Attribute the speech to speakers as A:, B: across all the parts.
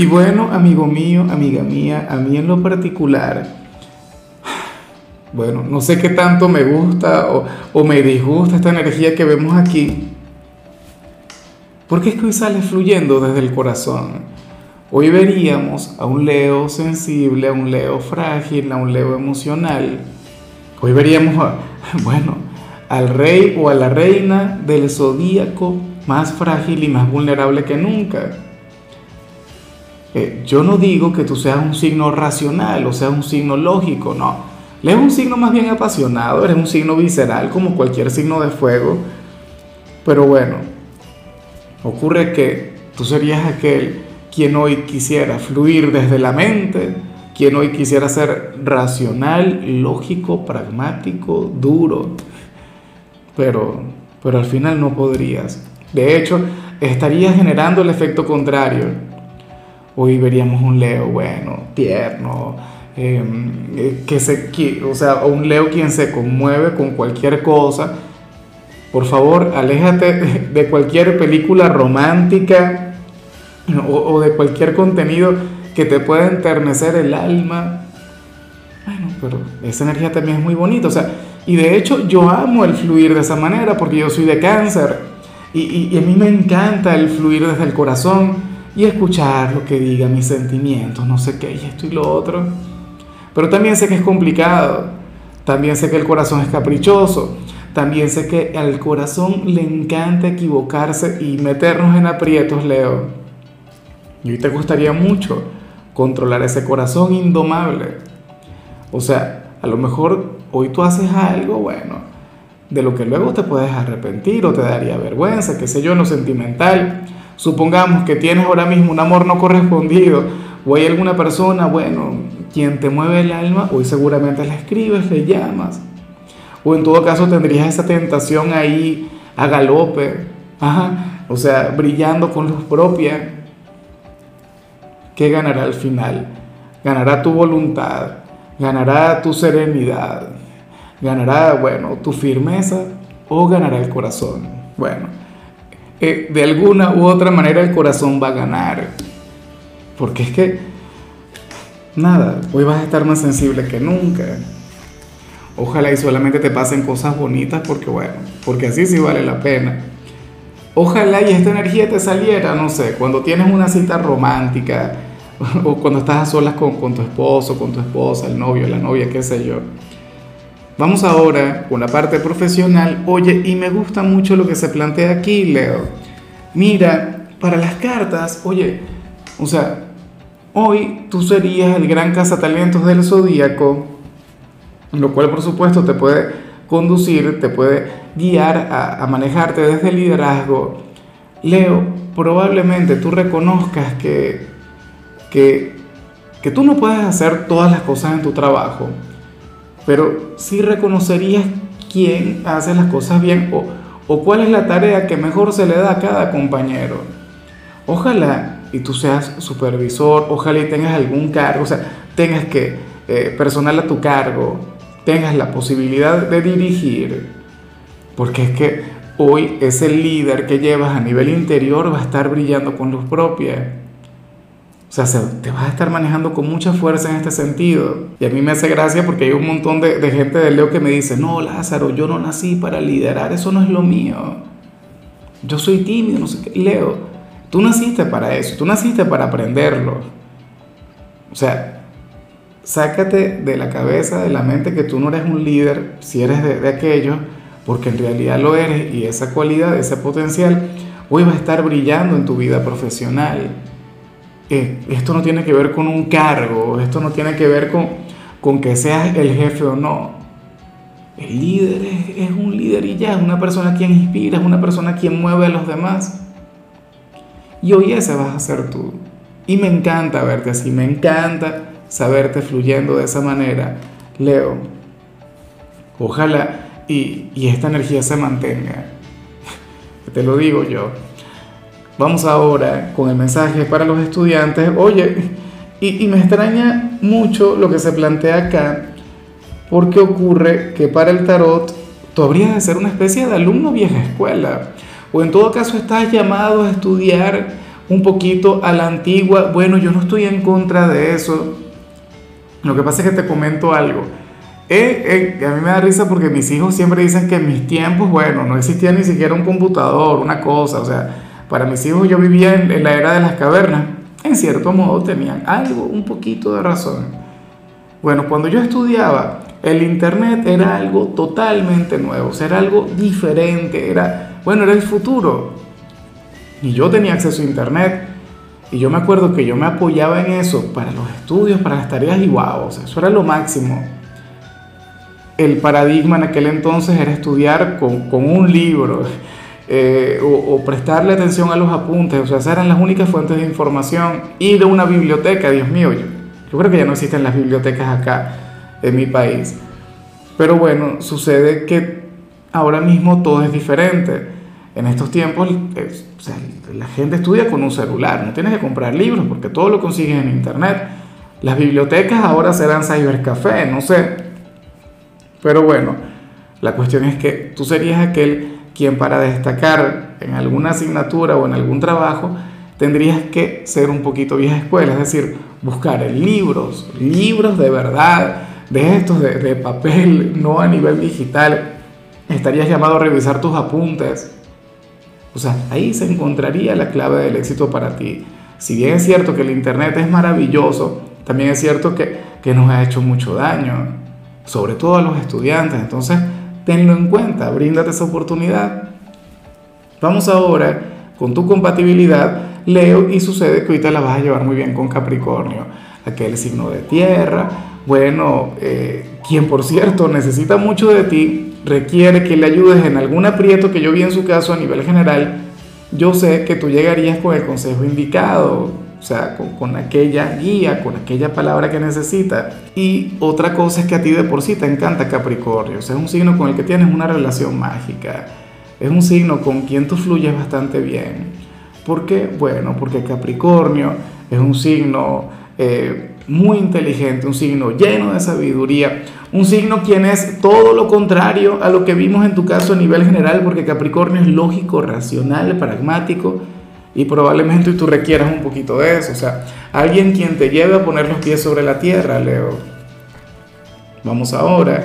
A: Y bueno, amigo mío, amiga mía, a mí en lo particular, bueno, no sé qué tanto me gusta o, me disgusta esta energía que vemos aquí, porque es que hoy sale fluyendo desde el corazón. Hoy veríamos a un Leo sensible, a un Leo frágil, a un Leo emocional. Hoy veríamos, a, bueno, al rey o a la reina del zodíaco más frágil y más vulnerable que nunca. Eh, yo no digo que tú seas un signo racional o seas un signo lógico, no. Eres un signo más bien apasionado, eres un signo visceral como cualquier signo de fuego. Pero bueno, ocurre que tú serías aquel quien hoy quisiera fluir desde la mente, quien hoy quisiera ser racional, lógico, pragmático, duro. Pero, pero al final no podrías. De hecho, estarías generando el efecto contrario Hoy veríamos un Leo, bueno, tierno, em, eh, que se, o sea, un Leo quien se conmueve con cualquier cosa. Por favor, aléjate de cualquier película romántica o, o de cualquier contenido que te pueda enternecer el alma. Bueno, pero esa energía también es muy bonita. O sea, y de hecho yo amo el fluir de esa manera porque yo soy de cáncer. Y, y, y a mí me encanta el fluir desde el corazón y escuchar lo que digan mis sentimientos, no sé qué, y esto y lo otro. Pero también sé que es complicado, también sé que el corazón es caprichoso, también sé que al corazón le encanta equivocarse y meternos en aprietos, Leo. Y hoy te gustaría mucho controlar ese corazón indomable. O sea, a lo mejor hoy tú haces algo, bueno, de lo que luego te puedes arrepentir o te daría vergüenza, qué sé yo, en lo sentimental Supongamos que tienes ahora mismo un amor no correspondido o hay alguna persona, bueno, quien te mueve el alma, hoy seguramente la escribes, le llamas. O en todo caso tendrías esa tentación ahí a galope, o sea, brillando con luz propia. ¿Qué ganará al final? Ganará tu voluntad, ganará tu serenidad, ganará, bueno, tu firmeza o ganará el corazón. Bueno, de alguna u otra manera el corazón va a ganar. Porque es que, nada, hoy vas a estar más sensible que nunca. Ojalá y solamente te pasen cosas bonitas porque, bueno, porque así sí vale la pena. Ojalá y esta energía te saliera, no sé, cuando tienes una cita romántica o cuando estás a solas con, con tu esposo, con tu esposa, el novio, la novia, qué sé yo Vamos ahora con la parte profesional. Oye, y me gusta mucho lo que se plantea aquí, Leo. Mira, para las cartas, oye, o sea, hoy tú serías el gran cazatalentos del zodíaco, lo cual por supuesto te puede conducir, te puede guiar a, a manejarte desde el liderazgo. Leo, probablemente tú reconozcas que, que, que tú no puedes hacer todas las cosas en tu trabajo pero sí reconocerías quién hace las cosas bien o, o cuál es la tarea que mejor se le da a cada compañero. Ojalá y tú seas supervisor, ojalá y tengas algún cargo, o sea, tengas que eh, personal a tu cargo, tengas la posibilidad de dirigir, porque es que hoy ese líder que llevas a nivel interior va a estar brillando con luz propia. O sea, te vas a estar manejando con mucha fuerza en este sentido. Y a mí me hace gracia porque hay un montón de, gente de Leo que me dice, no, Lázaro, yo no nací para liderar, eso no es lo mío. Yo soy tímido, no sé qué. Leo, tú naciste para eso, tú naciste para aprenderlo. O sea, sácate de la cabeza, de la mente que tú no eres un líder, si eres de, de aquello, porque en realidad lo eres y esa cualidad, ese potencial, hoy va a estar brillando en tu vida profesional esto no tiene que ver con un cargo, esto no tiene que ver con, con que seas el jefe o no. El líder es, un líder y ya, es una persona quien inspira, es una persona quien mueve a los demás. Y hoy ese vas a ser tú. Y me encanta verte así, me encanta saberte fluyendo de esa manera, Leo. Ojalá y, esta energía se mantenga. Te lo digo yo. Vamos ahora con el mensaje para los estudiantes. Oye, y, me extraña mucho lo que se plantea acá, porque ocurre que para el tarot tú habrías de ser una especie de alumno vieja escuela, o en todo caso estás llamado a estudiar un poquito a la antigua. Bueno, yo no estoy en contra de eso. Lo que pasa es que te comento algo. Eh, eh, a mí me da risa porque mis hijos siempre dicen que en mis tiempos, bueno, no existía ni siquiera un computador, una cosa. O sea, para mis hijos yo vivía en, en la era de las cavernas. En cierto modo tenían algo, un poquito de razón. Bueno, cuando yo estudiaba, el Internet era algo totalmente nuevo, era algo diferente, era, bueno, era el futuro. Y yo tenía acceso a Internet. Y yo me acuerdo que yo me apoyaba en eso para los estudios, para las tareas y wow, o sea, eso era lo máximo. El paradigma en aquel entonces era estudiar con, con un libro eh, o, prestarle atención a los apuntes, o sea, esas eran las únicas fuentes de información. Ir a una biblioteca, Dios mío, yo, creo que ya no existen las bibliotecas acá en mi país. Pero bueno, sucede que ahora mismo todo es diferente. En estos tiempos la gente estudia con un celular, no tienes que comprar libros porque todo lo consigues en internet. Las bibliotecas ahora serán cybercafé, no sé. Pero bueno, la cuestión es que tú serías aquel quien para destacar en alguna asignatura o en algún trabajo tendrías que ser un poquito vieja escuela, es decir, buscar libros, libros de verdad, de estos de, de papel, no a nivel digital. Estarías llamado a revisar tus apuntes, o sea, ahí se encontraría la clave del éxito para ti. Si bien es cierto que el Internet es maravilloso, también es cierto que, que nos ha hecho mucho daño, sobre todo a los estudiantes. Entonces, tenlo en cuenta, bríndate esa oportunidad. Vamos ahora con tu compatibilidad, Leo, y sucede que ahorita la vas a llevar muy bien con Capricornio, aquel signo de tierra, bueno, eh, quien por cierto necesita mucho de ti, requiere que le ayudes en algún aprieto que yo vi en su caso a nivel general, yo sé que tú llegarías con el consejo indicado, o sea, con, aquella guía, con aquella palabra que necesita. Y otra cosa es que a ti de por sí te encanta Capricornio, o sea, es un signo con el que tienes una relación mágica, es un signo con quien tú fluyes bastante bien. ¿Por qué? Bueno, porque Capricornio es un signo... Eh, muy inteligente, un signo lleno de sabiduría, un signo quien es todo lo contrario a lo que vimos en tu caso a nivel general, porque Capricornio es lógico, racional, pragmático y probablemente tú requieras un poquito de eso, o sea, alguien quien te lleve a poner los pies sobre la tierra, Leo. Vamos ahora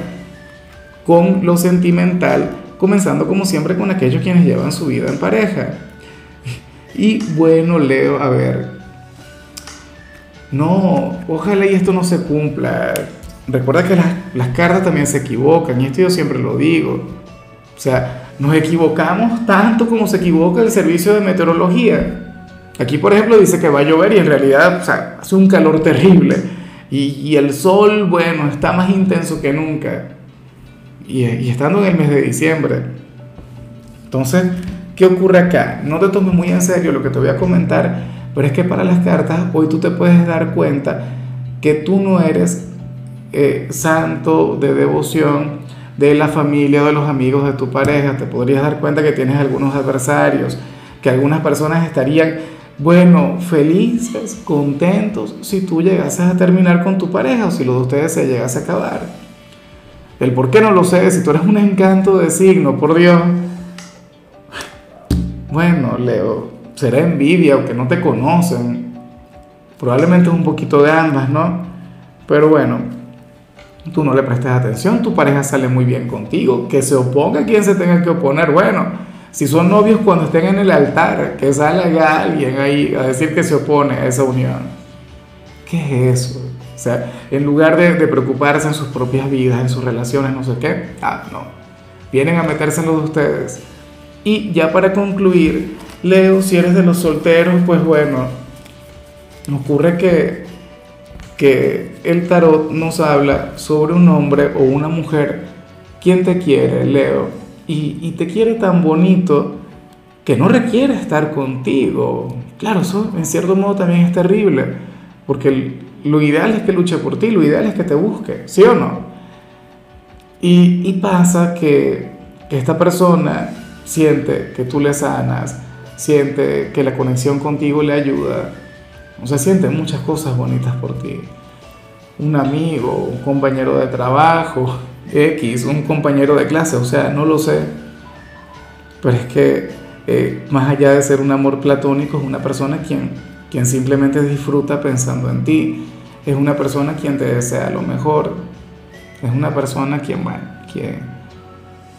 A: con lo sentimental, comenzando como siempre con aquellos quienes llevan su vida en pareja. Y bueno, Leo, a ver, no, ojalá y esto no se cumpla. Recuerda que las, cartas también se equivocan, y esto yo siempre lo digo. O sea, nos equivocamos tanto como se equivoca el servicio de meteorología. Aquí, por ejemplo, dice que va a llover y en realidad hace un calor terrible. Y, el sol, bueno, está más intenso que nunca. Y, y estando en el mes de diciembre. Entonces, ¿qué ocurre acá? No te tomes muy en serio lo que te voy a comentar pero es que para las cartas hoy tú te puedes dar cuenta que tú no eres eh, santo de devoción de la familia o de los amigos de tu pareja. Te podrías dar cuenta que tienes algunos adversarios, que algunas personas estarían, bueno, felices, contentos si tú llegases a terminar con tu pareja o si los de ustedes se llegase a acabar. El por qué no lo sé, si tú eres un encanto de signo, por Dios. Bueno, Leo, será envidia o que no te conocen. Probablemente es un poquito de ambas, ¿no? Pero bueno, tú no le prestes atención, tu pareja sale muy bien contigo, que se oponga quien se tenga que oponer. Bueno, si son novios cuando estén en el altar, que salga alguien ahí a decir que se opone a esa unión. ¿Qué es eso? O sea, en lugar de, preocuparse en sus propias vidas, en sus relaciones, no sé qué, ah, no. Vienen a meterse en de ustedes. Y ya para concluir, Leo, si eres de los solteros, pues bueno, ocurre que, que el tarot nos habla sobre un hombre o una mujer quien te quiere, Leo, y, te quiere tan bonito que no requiere estar contigo. Claro, eso en cierto modo también es terrible, porque lo ideal es que luche por ti, lo ideal es que te busque, ¿sí o no? Y, pasa que, que esta persona siente que tú le sanas, siente que la conexión contigo le ayuda, o sea, siente muchas cosas bonitas por ti. Un amigo, un compañero de trabajo, X, un compañero de clase, o sea, no lo sé. Pero es que eh, más allá de ser un amor platónico, es una persona quien, quien simplemente disfruta pensando en ti. Es una persona quien te desea lo mejor. Es una persona quien, bueno, quien,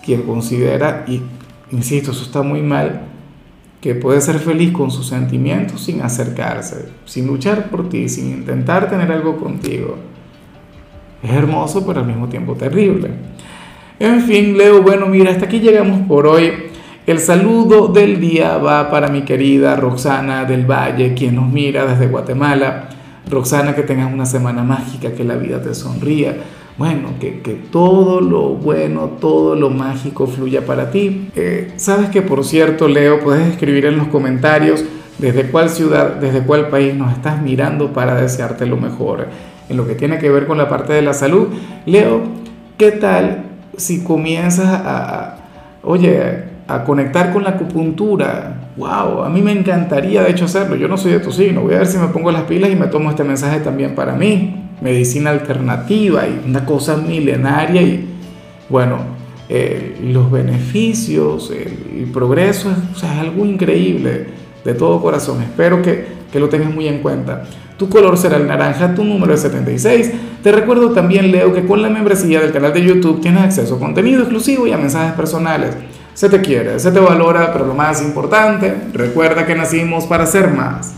A: quien considera, y insisto, eso está muy mal, que puede ser feliz con sus sentimientos sin acercarse, sin luchar por ti, sin intentar tener algo contigo. Es hermoso, pero al mismo tiempo terrible. En fin, Leo, bueno, mira, hasta aquí llegamos por hoy. El saludo del día va para mi querida Roxana del Valle, quien nos mira desde Guatemala. Roxana, que tengas una semana mágica, que la vida te sonría. Bueno, que, todo lo bueno, todo lo mágico fluya para ti. Eh, Sabes que, por cierto, Leo, puedes escribir en los comentarios desde cuál ciudad, desde cuál país nos estás mirando para desearte lo mejor en lo que tiene que ver con la parte de la salud. Leo, ¿qué tal si comienzas a, oye, a conectar con la acupuntura? Wow, a mí me encantaría de hecho hacerlo. Yo no soy de tu signo. Voy a ver si me pongo las pilas y me tomo este mensaje también para mí. Medicina alternativa y una cosa milenaria y bueno, eh, los beneficios, el, progreso, es, es algo increíble de todo corazón. Espero que, que lo tengas muy en cuenta. Tu color será el naranja, tu número es 76. Te recuerdo también, Leo, que con la membresía del canal de YouTube tienes acceso a contenido exclusivo y a mensajes personales. Se te quiere, se te valora, pero lo más importante, recuerda que nacimos para ser más.